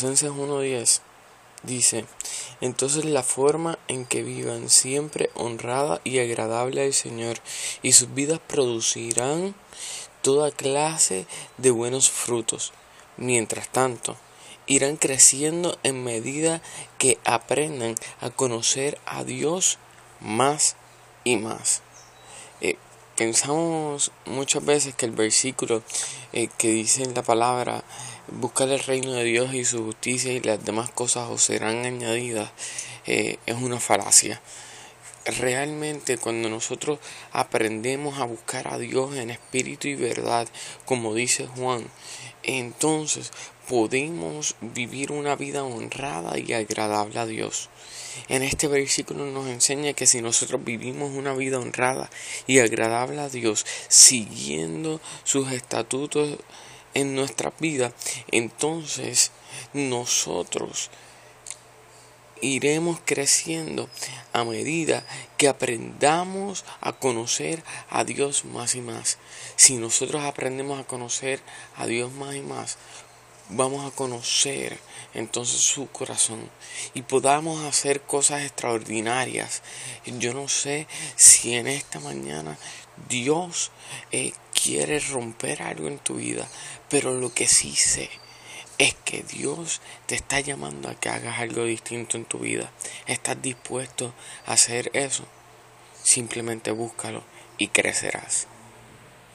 Colosenses 1.10 dice, entonces la forma en que vivan siempre honrada y agradable al Señor y sus vidas producirán toda clase de buenos frutos. Mientras tanto, irán creciendo en medida que aprendan a conocer a Dios más y más. Eh, pensamos muchas veces que el versículo eh, que dice en la palabra buscar el reino de Dios y su justicia y las demás cosas os serán añadidas eh, es una falacia. Realmente cuando nosotros aprendemos a buscar a Dios en espíritu y verdad, como dice Juan, entonces podemos vivir una vida honrada y agradable a Dios. En este versículo nos enseña que si nosotros vivimos una vida honrada y agradable a Dios, siguiendo sus estatutos en nuestra vida, entonces nosotros iremos creciendo a medida que aprendamos a conocer a Dios más y más. Si nosotros aprendemos a conocer a Dios más y más, vamos a conocer entonces su corazón y podamos hacer cosas extraordinarias. Yo no sé si en esta mañana Dios eh, quiere romper algo en tu vida, pero lo que sí sé es que Dios te está llamando a que hagas algo distinto en tu vida. ¿Estás dispuesto a hacer eso? Simplemente búscalo y crecerás.